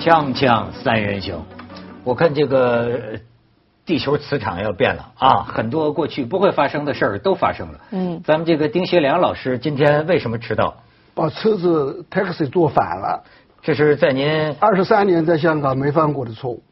锵锵三人行，我看这个地球磁场要变了啊，很多过去不会发生的事儿都发生了。嗯，咱们这个丁学良老师今天为什么迟到？把车子 taxi 坐反了，这是在您二十三年在香港没犯过的错误。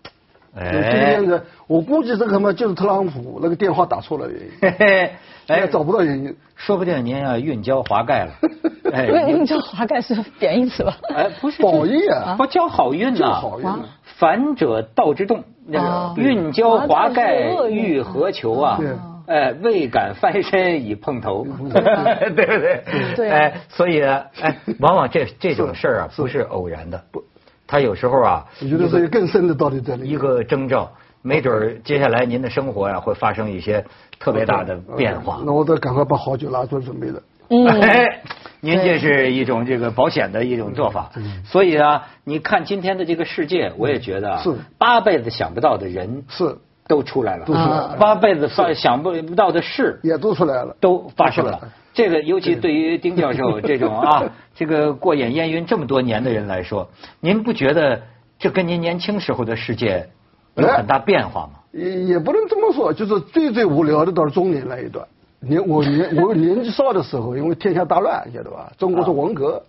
哎，今天的我估计这个嘛就是特朗普那个电话打错了原因，嘿嘿，哎找不到原因。说不定您要运交华盖了。哎，运交华盖是贬义词吧？哎，不是褒义啊，不交好运呐，好运。反者道之动，那个运交华盖欲何求啊？哎，未敢翻身已碰头，对不对？对。哎，所以哎，往往这这种事儿啊，不是偶然的，不，他有时候啊，我觉得这个更深的道理在里面。一个征兆，没准接下来您的生活呀会发生一些特别大的变化。那我得赶快把好酒拿出来准备了。嗯，您这是一种这个保险的一种做法。嗯所以啊，你看今天的这个世界，我也觉得是八辈子想不到的人是。都出来了，都出来了。八辈子发想不到的事也都出来了，都发生了。这个尤其对于丁教授这种啊，这个过眼烟云这么多年的人来说，您不觉得这跟您年轻时候的世界有很大变化吗？也也不能这么说，就是最最无聊的到了中年那一段。年我年我年纪少的时候，因为天下大乱，晓得吧？中国是文革，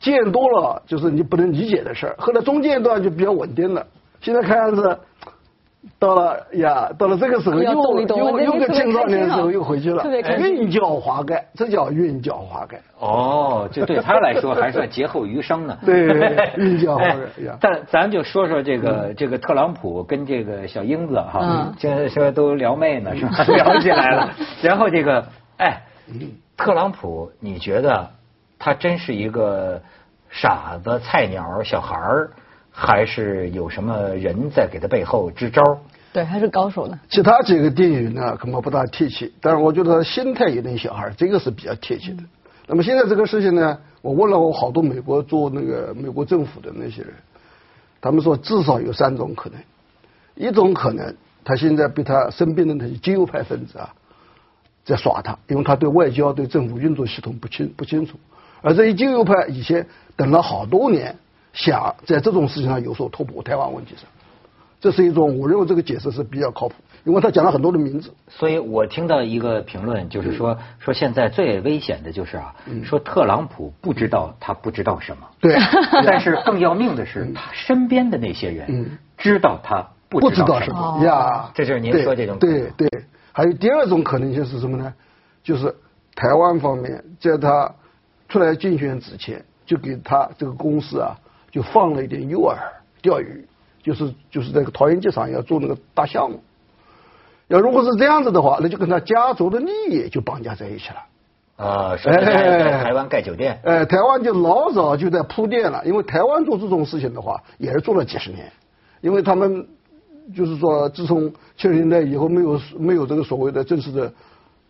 见多了就是你不能理解的事儿。后来中间一段就比较稳定了，现在看样子。到了呀，到了这个时候又又又个青少年的时候又回去了，运教华盖，这叫运教华盖。哦，这对他来说还算劫后余生呢。对，运教滑盖。但咱就说说这个这个特朗普跟这个小英子哈，现在说都撩妹呢 是吧？聊起来了。然后这个哎，特朗普，你觉得他真是一个傻子、菜鸟、小孩儿？还是有什么人在给他背后支招？对，还是高手呢。其他几个电影呢，恐怕不大贴切。但是我觉得他心态有点小孩，这个是比较贴切的。那么现在这个事情呢，我问了我好多美国做那个美国政府的那些人，他们说至少有三种可能。一种可能，他现在被他身边的那些极右派分子啊，在耍他，因为他对外交、对政府运作系统不清不清楚。而这些极右派以前等了好多年。想在这种事情上有所突破，台湾问题上，这是一种我认为这个解释是比较靠谱，因为他讲了很多的名字。所以我听到一个评论，就是说说现在最危险的就是啊，说特朗普不知道他不知道什么，对，但是更要命的是他身边的那些人知道他不知道什么呀。这就是您说这种对对。还有第二种可能性是什么呢？就是台湾方面在他出来竞选之前就给他这个公司啊。就放了一点诱饵钓鱼，就是就是在个桃园机场要做那个大项目。要如果是这样子的话，那就跟他家族的利益就绑架在一起了。啊，在台湾盖酒店。哎，台湾就老早就在铺垫了，因为台湾做这种事情的话，也是做了几十年，因为他们就是说，自从七十年代以后，没有没有这个所谓的正式的。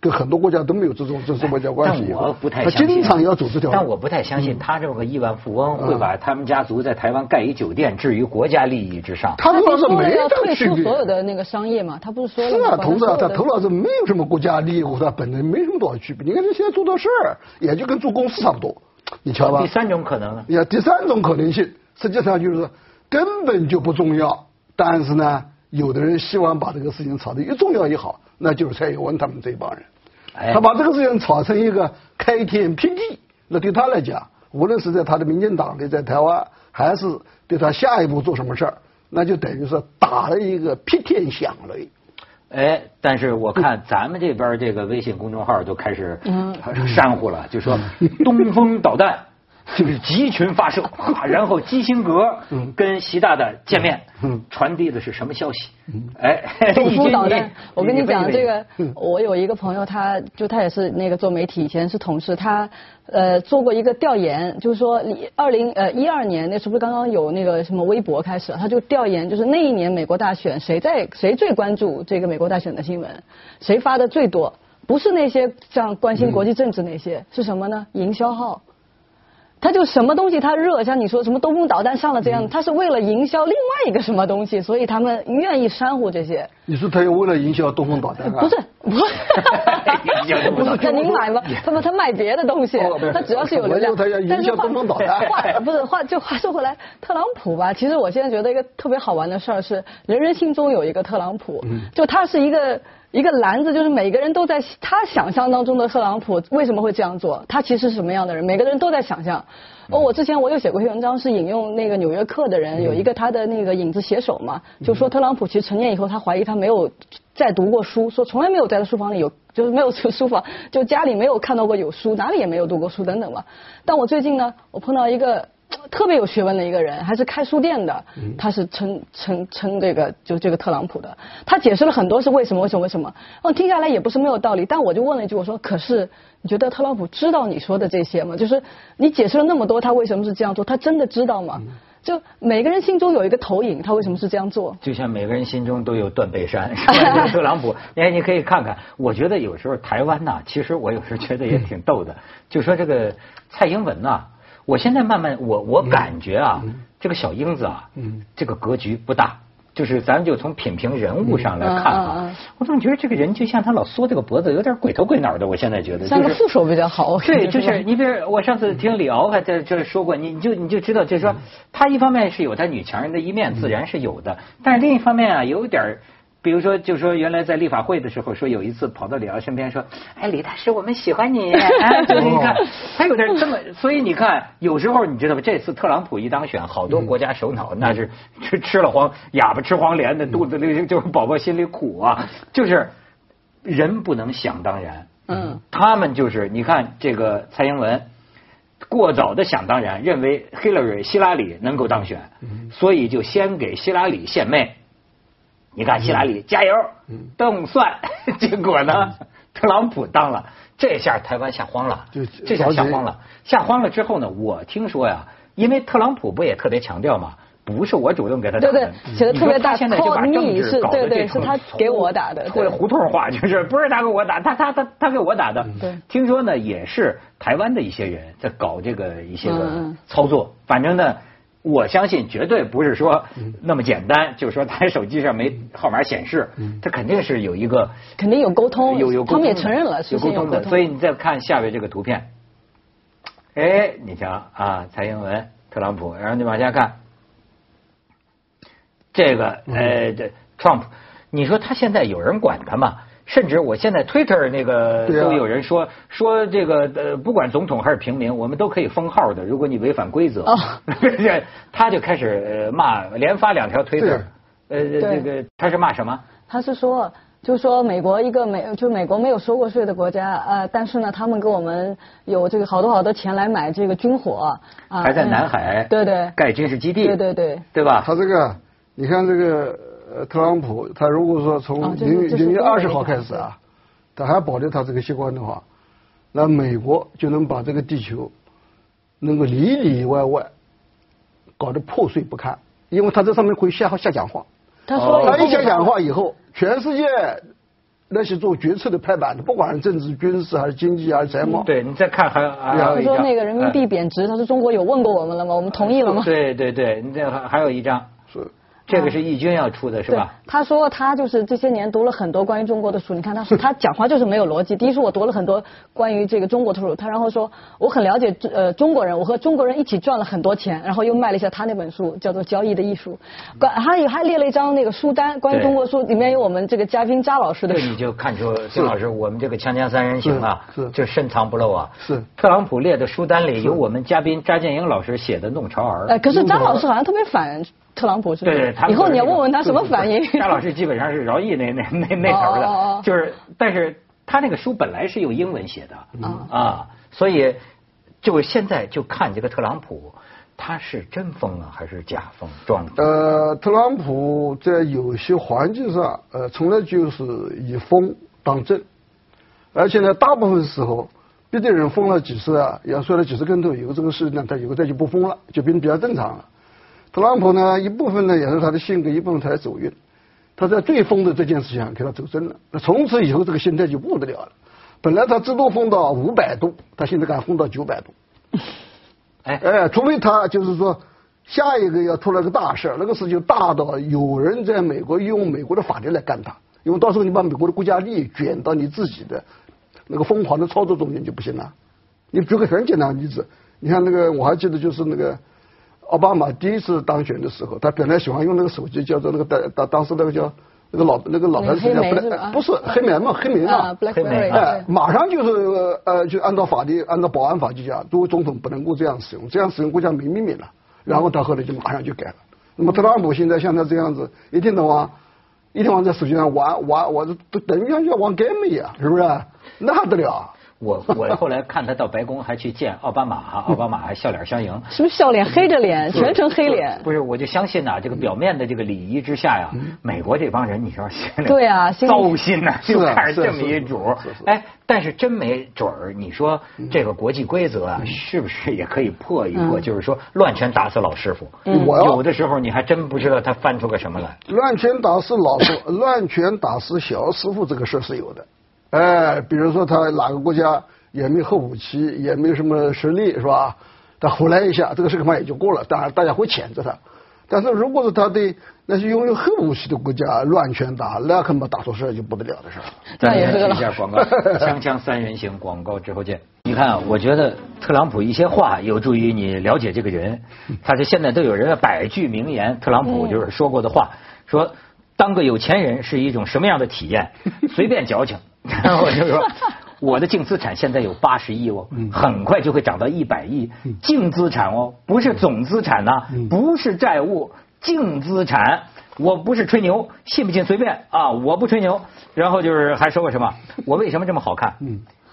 跟很多国家都没有这种这种外交关系。但我不太相信。他经常要走这条。但我不太相信他这么个亿万富翁会把他们家族在台湾盖一酒店置于国家利益之上。他不是没要退出所有的那个商业嘛？他不是说了是啊，同志啊，他头脑是没有什么国家利益和他本人没什么多少区别。你看他现在做的事儿，也就跟做公司差不多。你瞧吧。第三种可能呢？呀，第三种可能性，实际上就是根本就不重要。但是呢，有的人希望把这个事情炒得越重要越好，那就是蔡英文他们这帮人。他把这个事情炒成一个开天辟地，那对他来讲，无论是在他的民进党里，在台湾，还是对他下一步做什么事儿，那就等于是打了一个劈天响雷。哎，但是我看咱们这边这个微信公众号都开始煽乎了，就说东风导弹。就是集群发射，然后基辛格跟习大大见面，传递的是什么消息？哎，东风导弹。我跟你讲这个，我有一个朋友，他就他也是那个做媒体，以前是同事，他呃做过一个调研，就是说二零呃一二年那是不是刚刚有那个什么微博开始，他就调研，就是那一年美国大选谁在谁最关注这个美国大选的新闻，谁发的最多？不是那些像关心国际政治那些，是什么呢？营销号。他就什么东西他热，像你说什么东风导弹上了这样，他是为了营销另外一个什么东西，所以他们愿意煽乎这些。你说他又为了营销东风导弹？不是，不是，那您买吗？他们他卖别的东西，他只要是有流量。但是话话 不是话，就话说回来，特朗普吧，其实我现在觉得一个特别好玩的事儿是，人人心中有一个特朗普，就他是一个一个篮子，就是每个人都在他想象当中的特朗普为什么会这样做，他其实是什么样的人，每个人都在想象。哦，我之前我有写过一篇文章，是引用那个《纽约客》的人有一个他的那个影子写手嘛，就说特朗普其实成年以后，他怀疑他没有再读过书，说从来没有在他书房里有，就是没有书房，就家里没有看到过有书，哪里也没有读过书等等嘛。但我最近呢，我碰到一个。特别有学问的一个人，还是开书店的，他是称称称这个就这个特朗普的，他解释了很多是为什么为什么为什么，我听下来也不是没有道理，但我就问了一句，我说可是你觉得特朗普知道你说的这些吗？就是你解释了那么多，他为什么是这样做？他真的知道吗？就每个人心中有一个投影，他为什么是这样做？就像每个人心中都有断背山，特朗普，哎，你可以看看，我觉得有时候台湾呐，其实我有时候觉得也挺逗的，就说这个蔡英文呐。我现在慢慢，我我感觉啊，这个小英子啊，这个格局不大，就是咱就从品评人物上来看啊，我总觉得这个人就像他老缩这个脖子，有点鬼头鬼脑的。我现在觉得像个副手比较好。对，就是你比如我上次听李敖还在这说过，你你就你就知道，就是说他一方面是有他女强人的一面，自然是有的，但是另一方面啊，有点。比如说，就说原来在立法会的时候，说有一次跑到李敖身边说：“哎，李大师，我们喜欢你。” 哎，就是你看，他有点这么，所以你看，有时候你知道吗？这次特朗普一当选，好多国家首脑那是吃吃了黄哑巴吃黄连的，肚子里就是宝宝心里苦啊。就是人不能想当然。嗯。他们就是你看这个蔡英文过早的想当然，认为 Hillary 希拉里能够当选，所以就先给希拉里献媚。你看希拉里加油，动算，结果呢，特朗普当了，这下台湾吓慌了，这下吓慌了，吓慌了之后呢，我听说呀，因为特朗普不也特别强调嘛，不是我主动给他打的，对对，写的特别大，现在就把政治搞得这是他给我打的，或者胡同话就是不是他给我打，他他他他给我打的，对，听说呢也是台湾的一些人在搞这个一些个操作，反正呢。我相信绝对不是说那么简单，就是说他手机上没号码显示，他肯定是有一个肯定有沟通，有有他们也承认了有沟通的。所以你再看下面这个图片，哎，你瞧啊，蔡英文、特朗普，然后你往下看，这个呃，这 Trump，你说他现在有人管他吗？甚至我现在 Twitter 那个都有人说说这个呃，不管总统还是平民，我们都可以封号的。如果你违反规则，他就开始骂，连发两条 Twitter。呃，这个他是骂什么？他是说，就说美国一个美，就美国没有收过税的国家，呃，但是呢，他们给我们有这个好多好多钱来买这个军火，啊还在南海对对盖军事基地，对对对，对吧？他这个，你看这个。呃，特朗普他如果说从零零月二十号开始啊，他还保留他这个习惯的话，那美国就能把这个地球能够里里外外搞得破碎不堪，因为他在上面会下下讲话。他说他一下讲话以后，全世界那些做决策的拍板的，不管是政治、军事还是经济还是财贸，对你再看还有他说那个人民币贬值，他说中国有问过我们了吗？我们同意了吗？对对对，你这还还有一张。是。这个是易军要出的是吧？他说他就是这些年读了很多关于中国的书。你看他他讲话就是没有逻辑。第一是我读了很多关于这个中国的书，他然后说我很了解呃中国人，我和中国人一起赚了很多钱，然后又卖了一下他那本书，叫做《交易的艺术》。关他有还列了一张那个书单，关于中国书里面有我们这个嘉宾扎老师的。这你就看出金老师我们这个锵锵三人行啊，就深藏不露啊。是特朗普列的书单里有我们嘉宾扎建英老师写的《弄潮儿》。哎，可是扎老师好像特别反。特朗普是对，以后你要问问他什么反应。沙老师基本上是饶毅那那那那头的，就是，但是他那个书本来是用英文写的啊，所以就现在就看这个特朗普，他是真疯啊还是假疯装？呃，特朗普在有些环境上，呃，从来就是以疯当正，而且呢，大部分时候，别的人疯了几次啊，要摔了几次跟头，以后这个事呢，他以后再就不疯了，就变得比较正常了。特朗普呢，一部分呢也是他的性格，一部分他的走运。他在最疯的这件事情给他走正了，那从此以后这个心态就不得了了。本来他最多疯到五百度，他现在敢疯到九百度。哎哎，除非他就是说下一个要出了个大事那个事情大到有人在美国用美国的法律来干他，因为到时候你把美国的国家利益卷到你自己的那个疯狂的操作中间就不行了。你举个很简单的例子，你看那个我还记得就是那个奥巴马第一次当选的时候，他本来喜欢用那个手机叫做那个当当当时那个叫那个老那个老牌子叫不是黑莓嘛黑莓嘛，黑莓哎马上就是呃就按照法律按照保安法就讲，作为总统不能够这样使用，这样使用国家没秘密了。然后他后来就马上就改了。那么特朗普现在像他这样子，一天到晚一天晚上在手机上玩玩，我都等于像玩 game 一样，是不是？那还得了？我我 后来看他到白宫还去见奥巴马哈，奥巴马还笑脸相迎。是不是笑脸黑着脸，全程黑脸？不是，我就相信呐，这个表面的这个礼仪之下呀，美国这帮人你说心里对啊，糟心呐，就看着这么一主。哎，但是真没准儿，你说这个国际规则啊，是不是也可以破一破？就是说乱拳打死老师傅，有的时候你还真不知道他翻出个什么来。乱拳打死老师，乱拳打死小师傅这个事是有的。哎，比如说他哪个国家也没核武器，也没什么实力，是吧？他胡来一下，这个事恐怕也就过了。当然，大家会谴责他。但是如果是他对那些拥有核武器的国家乱拳打，那恐怕打出事就不得了的事儿。再来一下广告，锵锵三人行广告之后见。你看，我觉得特朗普一些话有助于你了解这个人。他是现在都有人百句名言，特朗普就是说过的话，说当个有钱人是一种什么样的体验？随便矫情。然后就说，我的净资产现在有八十亿哦，很快就会涨到一百亿。净资产哦，不是总资产呐，不是债务，净资产。我不是吹牛，信不信随便啊，我不吹牛。然后就是还说过什么？我为什么这么好看？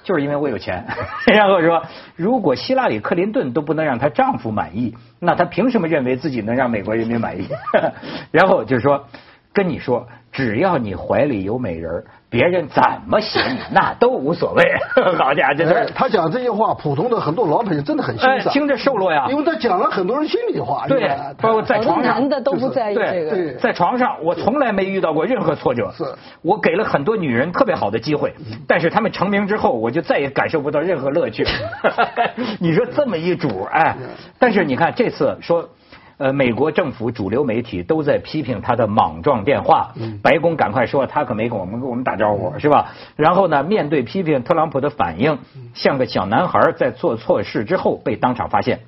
就是因为我有钱。然后说，如果希拉里·克林顿都不能让她丈夫满意，那她凭什么认为自己能让美国人民满意？然后就是说，跟你说，只要你怀里有美人儿。别人怎么写你，那都无所谓。好家伙，这是他讲这些话，普通的很多老百姓真的很欣赏，听着瘦落呀。因为他讲了很多人心里话。对，包括在床上，男的都不在意这个。在床上，我从来没遇到过任何挫折。是，我给了很多女人特别好的机会，但是他们成名之后，我就再也感受不到任何乐趣。你说这么一主，哎，但是你看这次说。呃，美国政府主流媒体都在批评他的莽撞电话，白宫赶快说他可没跟我们跟我们打招呼，是吧？然后呢，面对批评，特朗普的反应像个小男孩在做错事之后被当场发现。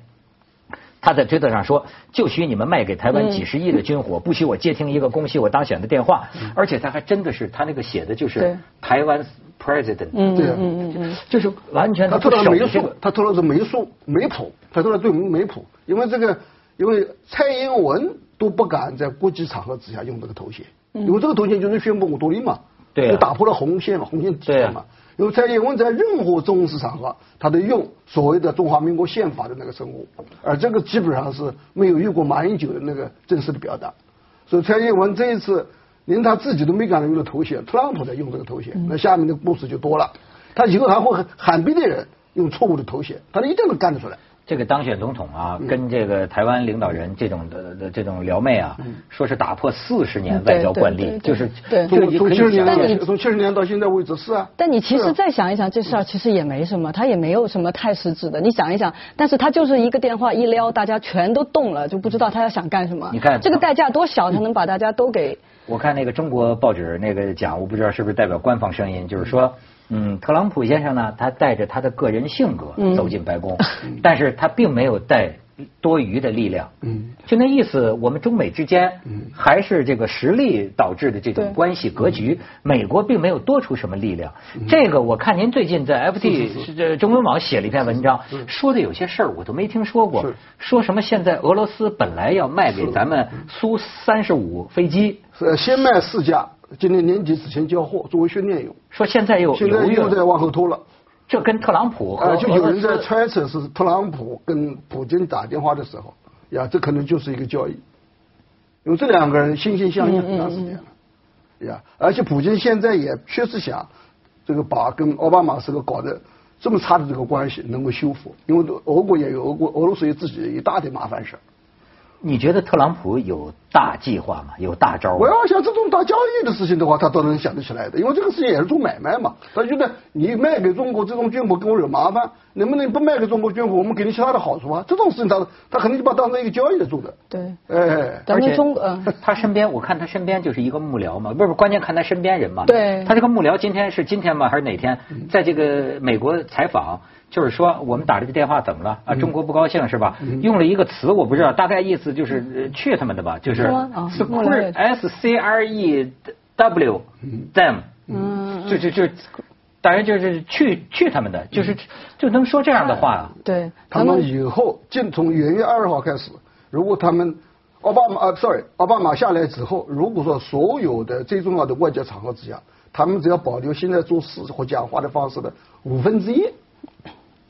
他在推特上说：“就许你们卖给台湾几十亿的军火，不许我接听一个恭喜我当选的电话。”而且他还真的是他那个写的就是台湾 president，对啊，就是完全他偷了没数，他偷了是没数没谱，他偷了对没谱，因为这个。因为蔡英文都不敢在国际场合之下用这个头衔，因为这个头衔就是宣布我独立嘛，就打破了红线嘛，红线底线嘛。因为蔡英文在任何正式场合，他都用所谓的中华民国宪法的那个称呼，而这个基本上是没有用过马英九的那个正式的表达。所以蔡英文这一次连他自己都没敢用的头衔，特朗普在用这个头衔，那下面的故事就多了。他以后还会喊别的人用错误的头衔，他一定能干得出来。这个当选总统啊，跟这个台湾领导人这种的的这种撩妹啊，说是打破四十年外交惯例，就是从从七十年从七十年到现在为止是啊。但你其实再想一想，这事儿其实也没什么，他也没有什么太实质的。你想一想，但是他就是一个电话一撩，大家全都动了，就不知道他要想干什么。你看这个代价多小，才能把大家都给。我看那个中国报纸那个讲，我不知道是不是代表官方声音，就是说。嗯，特朗普先生呢，他带着他的个人性格走进白宫，但是他并没有带多余的力量。嗯，就那意思，我们中美之间还是这个实力导致的这种关系格局。美国并没有多出什么力量。这个我看您最近在 FT 这中文网写了一篇文章，说的有些事儿我都没听说过。说什么现在俄罗斯本来要卖给咱们苏三十五飞机，呃，先卖四架。今年年底之前交货，作为训练用。说现在又现在又在往后拖了，这跟特朗普和就有人在猜测是特朗普跟普京打电话的时候，呀，这可能就是一个交易，因为这两个人心心相印很长时间了，呀，而且普京现在也确实想这个把跟奥巴马时候搞的这么差的这个关系能够修复，因为俄国也有俄国俄罗斯有自己一大堆麻烦事你觉得特朗普有大计划吗？有大招？我要想这种大交易的事情的话，他都能想得起来的，因为这个事情也是做买卖嘛。他觉得你卖给中国这种军火给我惹麻烦，能不能不卖给中国军火，我们给你其他的好处啊？这种事情他他肯定就把当成一个交易来做的。对，哎，而且中呃，他身边我看他身边就是一个幕僚嘛，不是关键看他身边人嘛。对，他这个幕僚今天是今天吗？还是哪天？在这个美国采访。就是说，我们打这个电话怎么了？啊，中国不高兴是吧？用了一个词，我不知道，大概意思就是去他们的吧，就是 S C R E W them，嗯，就就就，当然就是去去他们的，就是就能说这样的话。对，他们以后就从元月二号开始，如果他们奥巴马啊，sorry，奥巴马下来之后，如果说所有的最重要的外交场合之下，他们只要保留现在做事或讲话的方式的五分之一。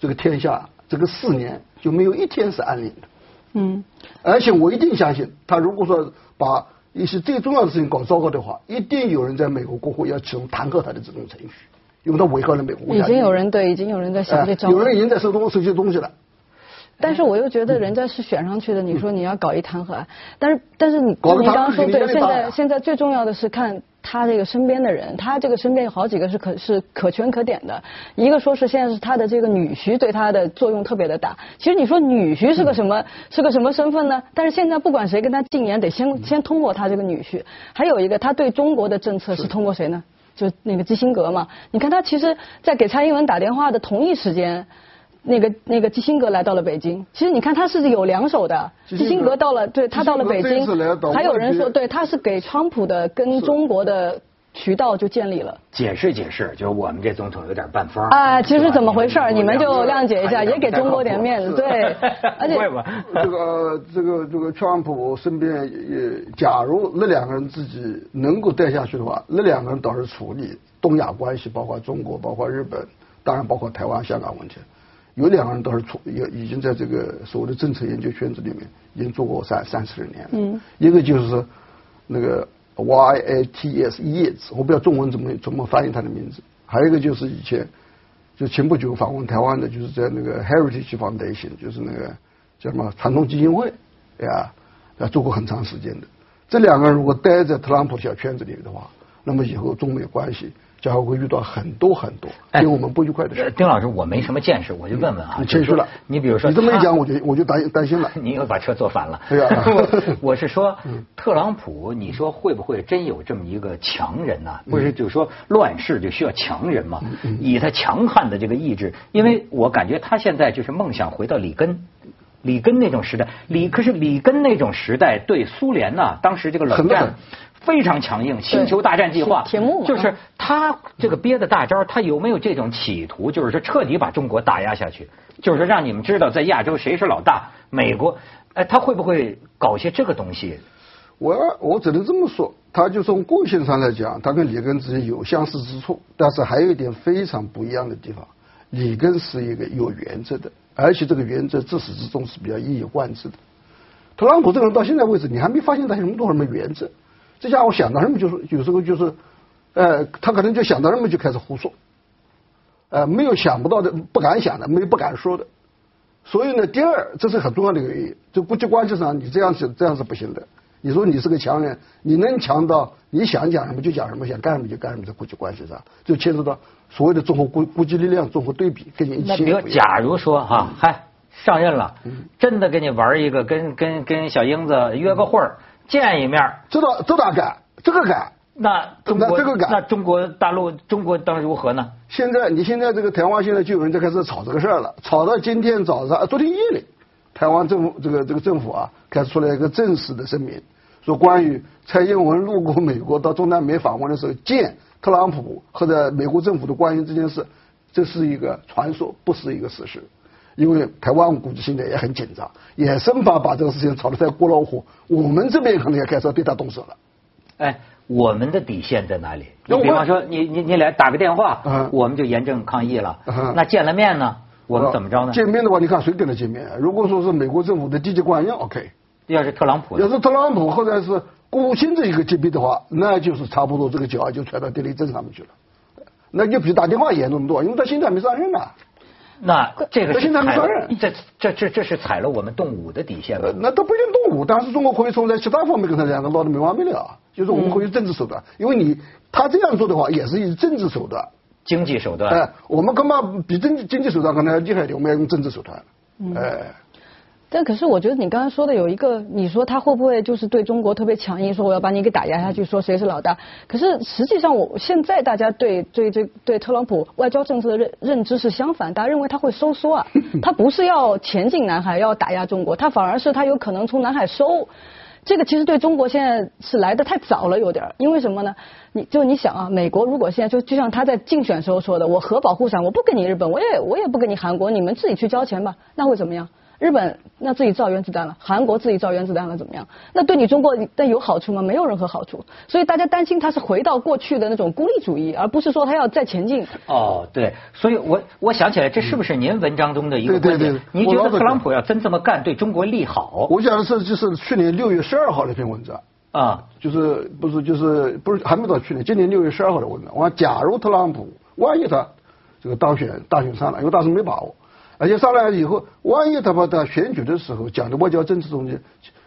这个天下，这个四年就没有一天是安宁的。嗯，而且我一定相信，他如果说把一些最重要的事情搞糟糕的话，一定有人在美国国会要启动弹劾他的这种程序，因为他危害了美国。已经有人对，已经有人在想这招。有人已经在收东收些东西了。但是我又觉得人家是选上去的，你说你要搞一弹劾案，但是但是你你刚刚说对，现在现在最重要的是看。他这个身边的人，他这个身边有好几个是可是可圈可点的。一个说是现在是他的这个女婿对他的作用特别的大。其实你说女婿是个什么是个什么身份呢？但是现在不管谁跟他进言，得先先通过他这个女婿。还有一个，他对中国的政策是通过谁呢？就那个基辛格嘛。你看他其实，在给蔡英文打电话的同一时间。那个那个基辛格来到了北京，其实你看他是有两手的。基辛格到了，对他到了北京，还有人说，对他是给川普的跟中国的渠道就建立了。解释解释，就是我们这总统有点半疯。啊，其实怎么回事？你们就谅解一下，也给中国点面子，对。而且这个这个这个川普身边也，假如那两个人自己能够带下去的话，那两个人倒是处理东亚关系，包括中国，包括日本，当然包括台湾、香港问题。有两个人倒是出，也已经在这个所谓的政策研究圈子里面已经做过三三四十年了。嗯。一个就是那个 Y A T S 叶子，我不知道中文怎么怎么翻译他的名字。还有一个就是以前就前不久访问台湾的，就是在那个 Heritage Foundation，就是那个叫什么传统基金会呀，啊做过很长时间的。这两个人如果待在特朗普小圈子里的话，那么以后中美关系。将会遇到很多很多令我们不愉快的事。丁老师，我没什么见识，我就问问啊。你谦虚了。你比如说，你这么一讲，我就我就担担心了。你又把车坐反了。对 呀。我是说，特朗普，你说会不会真有这么一个强人呢？不是，就是说乱世就需要强人嘛？以他强悍的这个意志，因为我感觉他现在就是梦想回到里根，里根那种时代。里可是里根那种时代对苏联呢，当时这个冷战。非常强硬，星球大战计划，就是他这个憋的大招，他有没有这种企图？就是说彻底把中国打压下去，就是说让你们知道在亚洲谁是老大。美国，哎，他会不会搞些这个东西？我我只能这么说，他就从个性上来讲，他跟里根之间有相似之处，但是还有一点非常不一样的地方。里根是一个有原则的，而且这个原则自始至终是比较一以贯之的。特朗普这个人到现在为止，你还没发现他有什么多什么原则。这家伙想到什么就是，有时候就是，呃，他可能就想到什么就开始胡说，呃，没有想不到的，不敢想的，没有不敢说的。所以呢，第二，这是很重要的原因，就国际关系上，你这样是这样是不行的。你说你是个强人，你能强到你想讲什么就讲什么，想干什么就干什么，在国际关系上就牵涉到所谓的综合国国际力量综合对比，跟你一起。那比如，假如说哈，嗨，上任了，真的跟你玩一个，跟跟跟小英子约个会儿。见一面，这倒这倒改，这个改，那中国这个改，那中国大陆中国当如何呢？现在你现在这个台湾现在就有人在开始吵这个事儿了，吵到今天早上，昨天夜里，台湾政府这个这个政府啊，开始出来一个正式的声明，说关于蔡英文路过美国到中南美访问的时候见特朗普或者美国政府的官员这件事，这是一个传说，不是一个事实。因为台湾估计现在也很紧张，也生怕把这个事情炒得太过老火。我们这边可能也开始对他动手了。哎，我们的底线在哪里？你比方说，你你你俩打个电话，我们就严正抗议了。那见了面呢，我们怎么着呢？见面的话，你看谁跟他见面？如果说是美国政府的低级官员，OK。要是特朗普，要是特朗普或者是国务卿这一个级别的话，那就是差不多这个脚就踹到地雷阵上面去了。那就比打电话严重多，因为他现在还没上任呢。那这个是踩这这这这是踩了我们动武的底线了？那都不一定动武，但是中国可以从在其他方面跟他两个闹得没完没了，就是我们可以政治手段，因为你他这样做的话也是以政治手段、经济手段。哎，我们干嘛比政经济手段可能要厉害一点？我们要用政治手段。哎。但可是我觉得你刚才说的有一个，你说他会不会就是对中国特别强硬，说我要把你给打压下去，说谁是老大？可是实际上，我现在大家对对这对特朗普外交政策的认认知是相反，大家认为他会收缩啊，他不是要前进南海要打压中国，他反而是他有可能从南海收。这个其实对中国现在是来的太早了，有点儿因为什么呢？你就你想啊，美国如果现在就就像他在竞选时候说的，我核保护伞，我不跟你日本，我也我也不跟你韩国，你们自己去交钱吧，那会怎么样？日本那自己造原子弹了，韩国自己造原子弹了，怎么样？那对你中国但有好处吗？没有任何好处。所以大家担心他是回到过去的那种孤立主义，而不是说他要再前进。哦，对，所以我我想起来，这是不是您文章中的一个观点？您觉得特朗普要真这么干，对中国利好？我讲的是就是去年六月十二号那篇文章啊，就是不是就是不是还没到去年，今年六月十二号的文章。我假如特朗普万一他这个当选大选上了，因为当时没把握。而且上来以后，万一他把他选举的时候讲的外交政治中间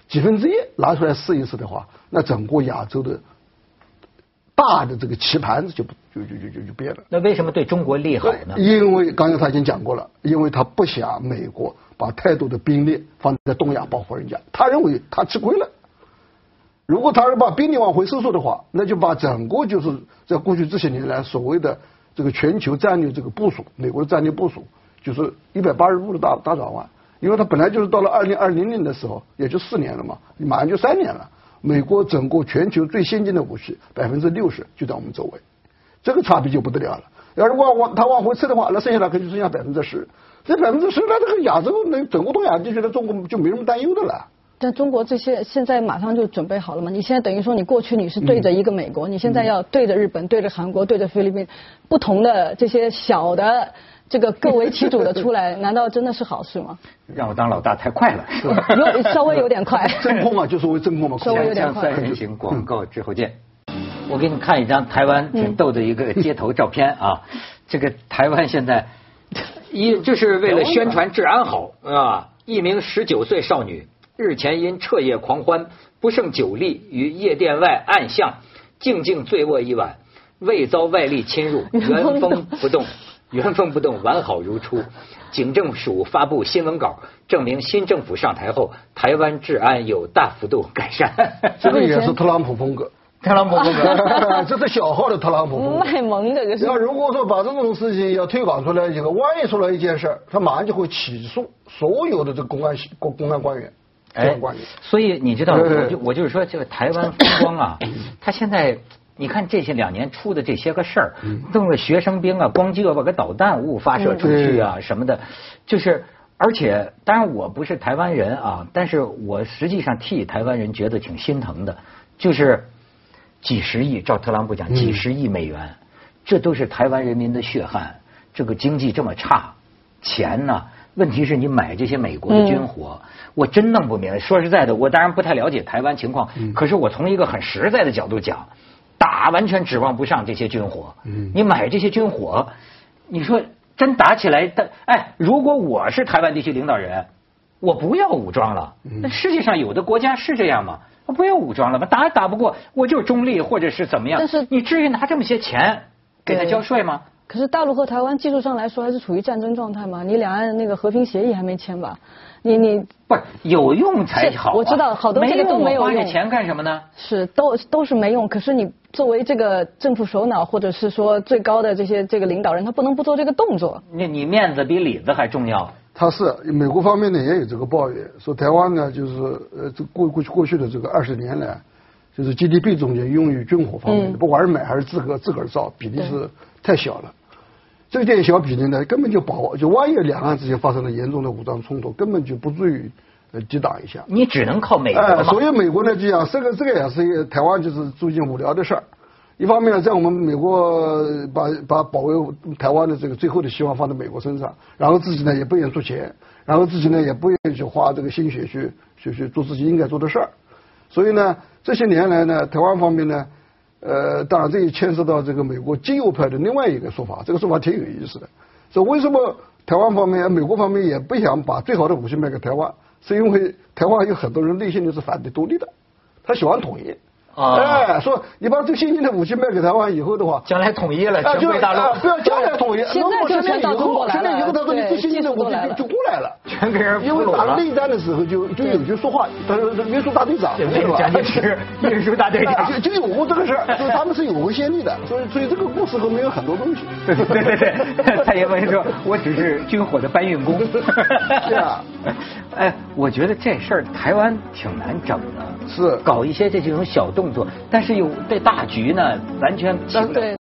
几分之一拿出来试一试的话，那整个亚洲的大的这个棋盘子就就就就就就变了。那为什么对中国利好呢？因为刚才他已经讲过了，因为他不想美国把太多的兵力放在东亚保护人家，他认为他吃亏了。如果他是把兵力往回收缩的话，那就把整个就是在过去这些年来所谓的这个全球战略这个部署，美国的战略部署。就是一百八十度的大大转弯，因为它本来就是到了二零二零年的时候，也就四年了嘛，马上就三年了。美国整个全球最先进的武器百分之六十就在我们周围，这个差别就不得了了。要是往往它往回撤的话，那剩下来可就剩下百分之十。这百分之十，那这个亚洲那整个东亚地区的中国就没什么担忧的了。但中国这些现在马上就准备好了嘛？你现在等于说你过去你是对着一个美国，你现在要对着日本、对着韩国、对着菲律宾，不同的这些小的。这个各为其主的出来，难道真的是好事吗？让我当老大太快了，是吧？有稍微有点快。真空嘛，就是为真空嘛。稍微有点快。人行广告之后见。我给你看一张台湾挺逗的一个街头照片啊，这个台湾现在一就是为了宣传治安好啊，一名十九岁少女日前因彻夜狂欢不胜酒力，于夜店外暗巷静静醉卧一晚，未遭外力侵入，原封不动。原封不动，完好如初。警政署发布新闻稿，证明新政府上台后，台湾治安有大幅度改善。这个也是特朗普风格，特朗普风格，这是小号的特朗普风格。卖萌的这是。要如果说把这种事情要推广出来以后，万一出来一件事，他马上就会起诉所有的这个公安公公安官员。哎，所以你知道，我就我就是说，这个台湾风光啊，他现在。你看这些两年出的这些个事儿，弄个学生兵啊，光就要把个导弹误发射出去啊什么的，就是而且当然我不是台湾人啊，但是我实际上替台湾人觉得挺心疼的，就是几十亿，照特朗普讲几十亿美元，这都是台湾人民的血汗，这个经济这么差，钱呢？问题是你买这些美国的军火，我真弄不明白。说实在的，我当然不太了解台湾情况，可是我从一个很实在的角度讲。打完全指望不上这些军火，嗯你买这些军火，你说真打起来的，哎，如果我是台湾地区领导人，我不要武装了。那世界上有的国家是这样吗？我不要武装了吗？打也打不过，我就中立或者是怎么样？但是你至于拿这么些钱给他交税吗？可是大陆和台湾技术上来说还是处于战争状态嘛？你两岸那个和平协议还没签吧？你你不是有用才好，我知道好多这个都没有用。花这钱干什么呢？是都都是没用。可是你作为这个政府首脑，或者是说最高的这些这个领导人，他不能不做这个动作。那你面子比里子还重要。他是美国方面呢也有这个抱怨，说台湾呢就是呃这过过去过去的这个二十年来，就是 GDP 中间用于军火方面的，不管是买还是自个自个儿造，比例是太小了。这点小比例呢，根本就把握，就万一两岸之间发生了严重的武装冲突，根本就不至于呃抵挡一下。你只能靠美国所以美国呢就讲，这个这个也是一个台湾就是做一件无聊的事儿。一方面在我们美国把把保卫台湾的这个最后的希望放在美国身上，然后自己呢也不愿意出钱，然后自己呢也不愿意去花这个心血去去去做自己应该做的事儿。所以呢，这些年来呢，台湾方面呢。呃，当然这也牵涉到这个美国极右派的另外一个说法，这个说法挺有意思的。说为什么台湾方面、美国方面也不想把最好的武器卖给台湾，是因为台湾有很多人内心里是反对独立的，他喜欢统一。啊！哎，说你把最先进的武器卖给台湾以后的话，将来统一了，全归大陆。不要将来统一，现在就先到中国来了。现在以后他说你最先进的武器就就过来了，全给人因为打内战的时候就就有句说话，他说运输 大队长，是吧？是运输大队长，就就有过这个事儿，所以他们是有过先例的，所以所以这个故事后面有很多东西。对对对对，蔡英文说，我只是军火的搬运工。是啊，哎，我觉得这事儿台湾挺难整的，是搞一些这这种小动作，但是有。对大局呢，完全对。